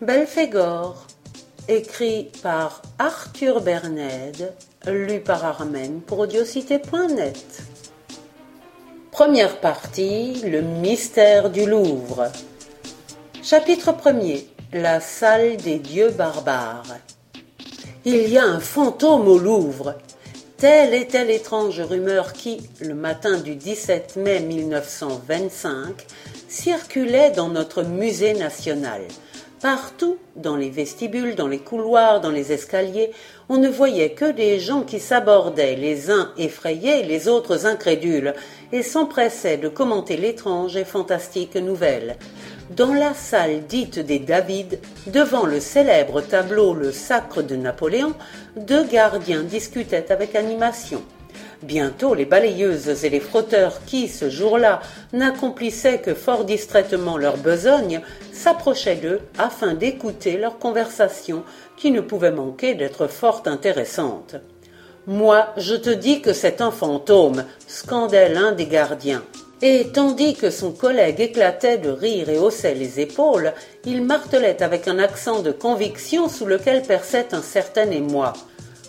Belphégor, écrit par Arthur Berned, lu par Armen pour audiocité.net. Première partie, le mystère du Louvre. Chapitre 1er, la salle des dieux barbares. Il y a un fantôme au Louvre. Telle est telle étrange rumeur qui, le matin du 17 mai 1925, circulait dans notre musée national. Partout, dans les vestibules, dans les couloirs, dans les escaliers, on ne voyait que des gens qui s'abordaient, les uns effrayés, les autres incrédules, et s'empressaient de commenter l'étrange et fantastique nouvelle. Dans la salle dite des David, devant le célèbre tableau Le Sacre de Napoléon, deux gardiens discutaient avec animation. Bientôt, les balayeuses et les frotteurs qui, ce jour-là, n'accomplissaient que fort distraitement leur besogne, s'approchaient d'eux afin d'écouter leur conversation qui ne pouvait manquer d'être fort intéressante. Moi, je te dis que c'est un fantôme, scandait l'un des gardiens. Et tandis que son collègue éclatait de rire et haussait les épaules, il martelait avec un accent de conviction sous lequel perçait un certain émoi.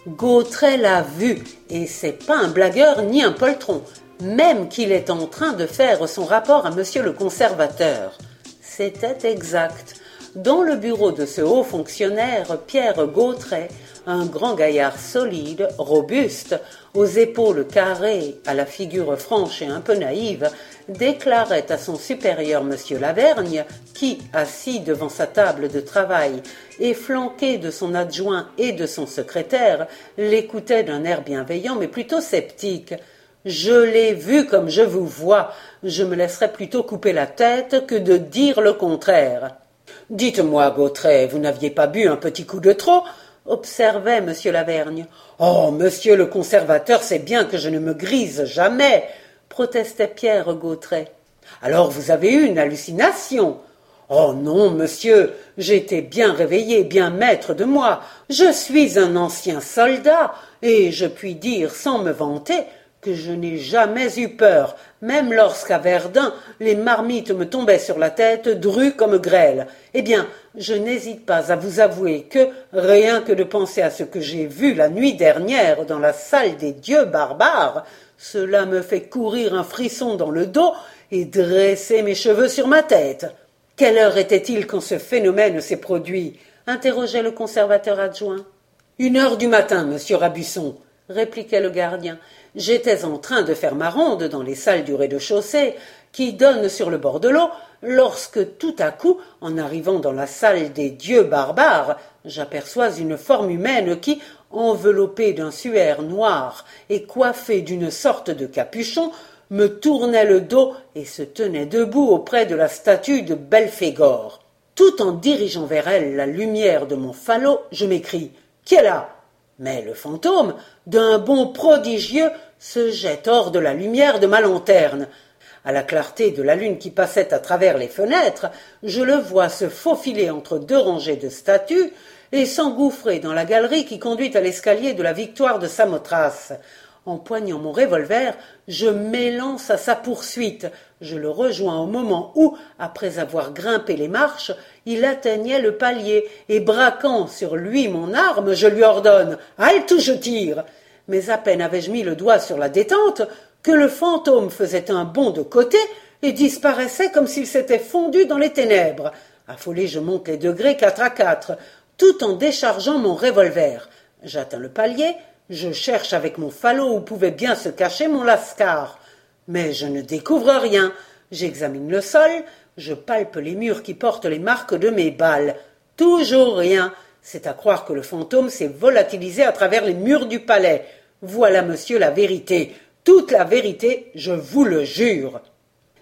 Gautret l'a vu, et c'est pas un blagueur ni un poltron, même qu'il est en train de faire son rapport à monsieur le conservateur. C'était exact. Dans le bureau de ce haut fonctionnaire, Pierre Gautret, un grand gaillard solide, robuste, aux épaules carrées, à la figure franche et un peu naïve, déclarait à son supérieur M. Lavergne, qui, assis devant sa table de travail et flanqué de son adjoint et de son secrétaire, l'écoutait d'un air bienveillant mais plutôt sceptique. Je l'ai vu comme je vous vois, je me laisserais plutôt couper la tête que de dire le contraire. Dites-moi, Gautret, vous n'aviez pas bu un petit coup de trop? Observait M. Lavergne. Oh, monsieur le conservateur sait bien que je ne me grise jamais, protestait Pierre Gautret. Alors vous avez eu une hallucination. Oh non, monsieur, j'étais bien réveillé, bien maître de moi. Je suis un ancien soldat, et je puis dire sans me vanter je n'ai jamais eu peur, même lorsqu'à Verdun les marmites me tombaient sur la tête drues comme grêle. Eh bien, je n'hésite pas à vous avouer que, rien que de penser à ce que j'ai vu la nuit dernière dans la salle des dieux barbares, cela me fait courir un frisson dans le dos et dresser mes cheveux sur ma tête. Quelle heure était-il quand ce phénomène s'est produit? interrogeait le conservateur adjoint. Une heure du matin, monsieur Rabusson, répliquait le gardien. J'étais en train de faire ma ronde dans les salles du rez-de-chaussée qui donnent sur le bord de l'eau, lorsque tout à coup, en arrivant dans la salle des dieux barbares, j'aperçois une forme humaine qui, enveloppée d'un suaire noir et coiffée d'une sorte de capuchon, me tournait le dos et se tenait debout auprès de la statue de Belphégor. Tout en dirigeant vers elle la lumière de mon falot, je m'écrie Qui est là? Mais le fantôme, d'un bond prodigieux, se jette hors de la lumière de ma lanterne. À la clarté de la lune qui passait à travers les fenêtres, je le vois se faufiler entre deux rangées de statues et s'engouffrer dans la galerie qui conduit à l'escalier de la victoire de Samothrace. Empoignant mon revolver, je m'élance à sa poursuite. Je le rejoins au moment où, après avoir grimpé les marches, il atteignait le palier, et braquant sur lui mon arme, je lui ordonne Halte ou je tire mais à peine avais-je mis le doigt sur la détente que le fantôme faisait un bond de côté et disparaissait comme s'il s'était fondu dans les ténèbres. Affolé, je monte les degrés quatre à quatre, tout en déchargeant mon revolver. J'atteins le palier, je cherche avec mon falot où pouvait bien se cacher mon lascar. Mais je ne découvre rien. J'examine le sol, je palpe les murs qui portent les marques de mes balles. Toujours rien. C'est à croire que le fantôme s'est volatilisé à travers les murs du palais. Voilà, monsieur, la vérité. Toute la vérité, je vous le jure.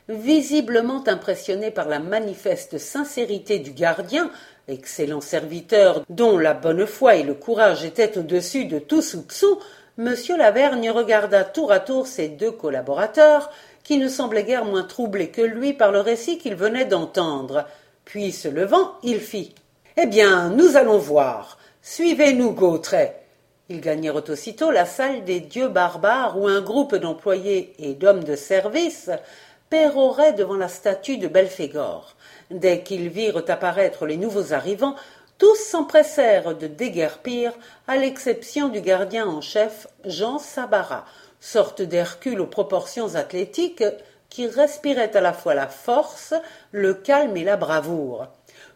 Visiblement impressionné par la manifeste sincérité du gardien, excellent serviteur dont la bonne foi et le courage étaient au-dessus de tout soupçon, monsieur Lavergne regarda tour à tour ses deux collaborateurs, qui ne semblaient guère moins troublés que lui par le récit qu'il venait d'entendre. Puis, se levant, il fit eh bien, nous allons voir. Suivez-nous, Gautret. Ils gagnèrent aussitôt la salle des dieux barbares où un groupe d'employés et d'hommes de service péroraient devant la statue de Belphégor. Dès qu'ils virent apparaître les nouveaux arrivants, tous s'empressèrent de déguerpir, à l'exception du gardien en chef, Jean Sabara, sorte d'Hercule aux proportions athlétiques, qui respirait à la fois la force, le calme et la bravoure.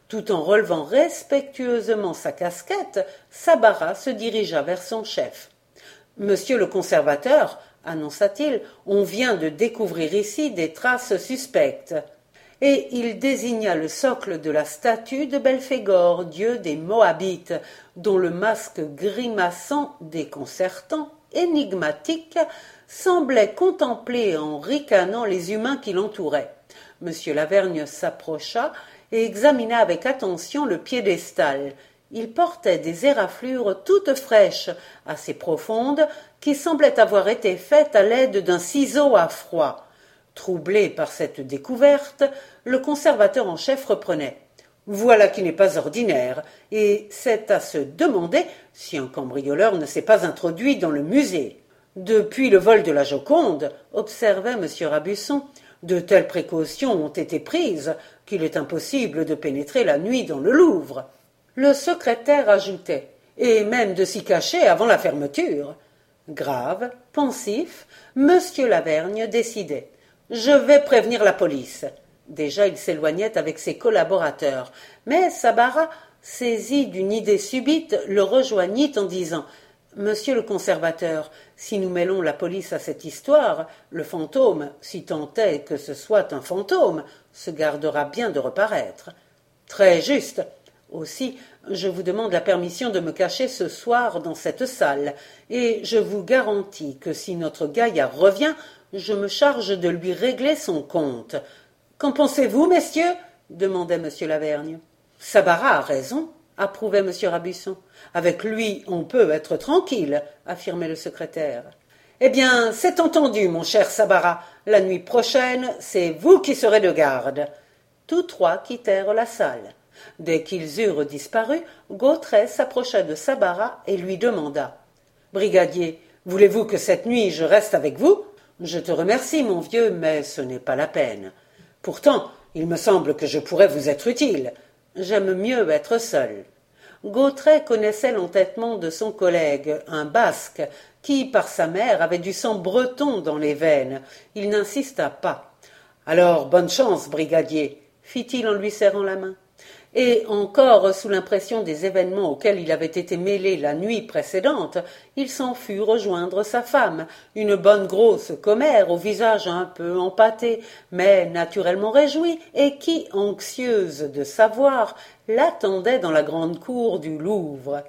Tout en relevant respectueusement sa casquette, Sabara se dirigea vers son chef. Monsieur le conservateur, annonça-t-il, on vient de découvrir ici des traces suspectes. Et il désigna le socle de la statue de Belphégor, dieu des Moabites, dont le masque grimaçant, déconcertant, énigmatique, semblait contempler en ricanant les humains qui l'entouraient. Monsieur Lavergne s'approcha et examina avec attention le piédestal. Il portait des éraflures toutes fraîches, assez profondes, qui semblaient avoir été faites à l'aide d'un ciseau à froid. Troublé par cette découverte, le conservateur en chef reprenait. Voilà qui n'est pas ordinaire, et c'est à se demander si un cambrioleur ne s'est pas introduit dans le musée. Depuis le vol de la Joconde, observait M. Rabusson, de telles précautions ont été prises qu'il est impossible de pénétrer la nuit dans le Louvre. Le secrétaire ajoutait et même de s'y cacher avant la fermeture. Grave, pensif, M. Lavergne décidait. Je vais prévenir la police. Déjà il s'éloignait avec ses collaborateurs, mais Sabara, saisi d'une idée subite, le rejoignit en disant Monsieur le conservateur, si nous mêlons la police à cette histoire, le fantôme, si tant est que ce soit un fantôme, se gardera bien de reparaître. Très juste. Aussi, je vous demande la permission de me cacher ce soir dans cette salle, et je vous garantis que si notre gaillard revient, je me charge de lui régler son compte. Qu'en pensez-vous, messieurs demandait M. Lavergne. Sabara a raison approuvait M. Rabusson. Avec lui, on peut être tranquille, affirmait le secrétaire. Eh bien, c'est entendu, mon cher Sabara. La nuit prochaine, c'est vous qui serez de garde. Tous trois quittèrent la salle. Dès qu'ils eurent disparu, Gautret s'approcha de Sabara et lui demanda Brigadier, voulez-vous que cette nuit je reste avec vous? Je te remercie, mon vieux, mais ce n'est pas la peine. Pourtant, il me semble que je pourrais vous être utile. J'aime mieux être seul. Gautret connaissait l'entêtement de son collègue, un basque, qui, par sa mère, avait du sang breton dans les veines. Il n'insista pas. Alors, bonne chance, brigadier, fit-il en lui serrant la main et encore sous l'impression des événements auxquels il avait été mêlé la nuit précédente, il s'en fut rejoindre sa femme, une bonne grosse commère au visage un peu empâté, mais naturellement réjouie, et qui, anxieuse de savoir, l'attendait dans la grande cour du Louvre.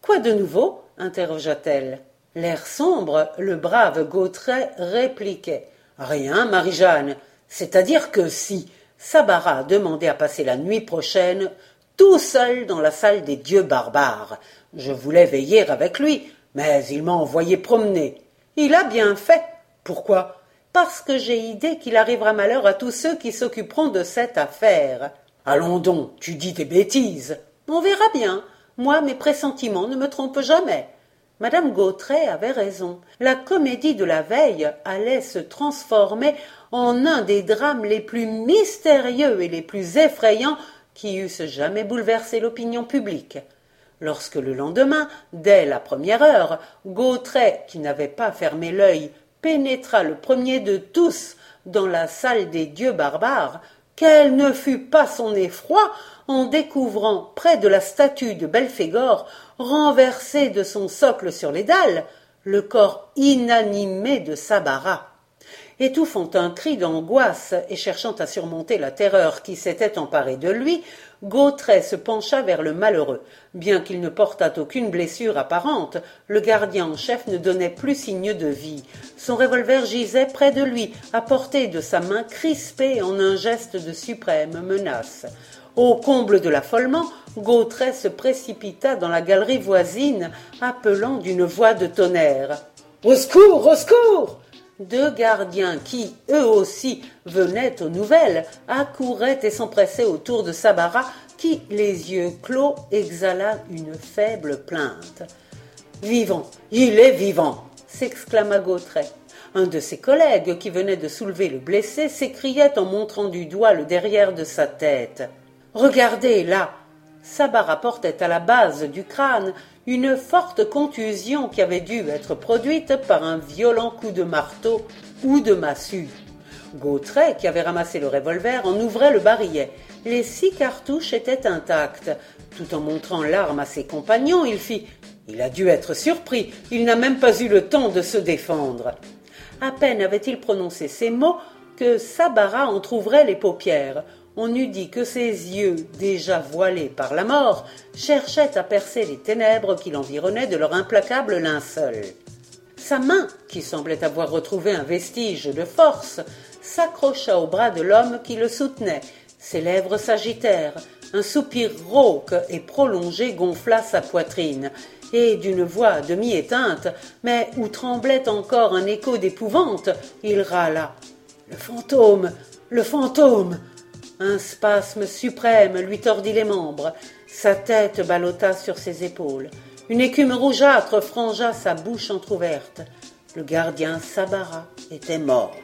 Quoi de nouveau? interrogea-t-elle. L'air sombre, le brave Gautret répliquait. Rien, Marie-Jeanne. C'est-à-dire que si, Sabara a demandé à passer la nuit prochaine tout seul dans la salle des dieux barbares. Je voulais veiller avec lui, mais il m'a envoyé promener. Il a bien fait. Pourquoi? Parce que j'ai idée qu'il arrivera malheur à tous ceux qui s'occuperont de cette affaire. Allons donc, tu dis des bêtises. On verra bien. Moi, mes pressentiments ne me trompent jamais. Madame Gautret avait raison. La comédie de la veille allait se transformer en un des drames les plus mystérieux et les plus effrayants qui eussent jamais bouleversé l'opinion publique. Lorsque le lendemain, dès la première heure, Gautret, qui n'avait pas fermé l'œil, pénétra le premier de tous dans la salle des dieux barbares, quel ne fut pas son effroi en découvrant près de la statue de Belphégor, renversée de son socle sur les dalles, le corps inanimé de Sabara. Étouffant un cri d'angoisse et cherchant à surmonter la terreur qui s'était emparée de lui, Gautret se pencha vers le malheureux. Bien qu'il ne portât aucune blessure apparente, le gardien en chef ne donnait plus signe de vie. Son revolver gisait près de lui, à portée de sa main crispée en un geste de suprême menace. Au comble de l'affolement, Gautret se précipita dans la galerie voisine, appelant d'une voix de tonnerre. Au secours, au secours! Deux gardiens qui, eux aussi, venaient aux nouvelles, accouraient et s'empressaient autour de Sabara, qui, les yeux clos, exhala une faible plainte. Vivant, il est vivant s'exclama Gautret. Un de ses collègues, qui venait de soulever le blessé, s'écriait en montrant du doigt le derrière de sa tête. Regardez là. Sabara portait à la base du crâne une forte contusion qui avait dû être produite par un violent coup de marteau ou de massue. Gautret, qui avait ramassé le revolver, en ouvrait le barillet. Les six cartouches étaient intactes. Tout en montrant l'arme à ses compagnons, il fit Il a dû être surpris. Il n'a même pas eu le temps de se défendre. À peine avait-il prononcé ces mots que Sabara entr'ouvrait les paupières. On eût dit que ses yeux, déjà voilés par la mort, cherchaient à percer les ténèbres qui l'environnaient de leur implacable linceul. Sa main, qui semblait avoir retrouvé un vestige de force, s'accrocha au bras de l'homme qui le soutenait. Ses lèvres s'agitèrent. Un soupir rauque et prolongé gonfla sa poitrine, et d'une voix demi-éteinte, mais où tremblait encore un écho d'épouvante, il râla. Le fantôme. Le fantôme. Un spasme suprême lui tordit les membres. Sa tête ballotta sur ses épaules. Une écume rougeâtre frangea sa bouche entr'ouverte. Le gardien Sabara était mort.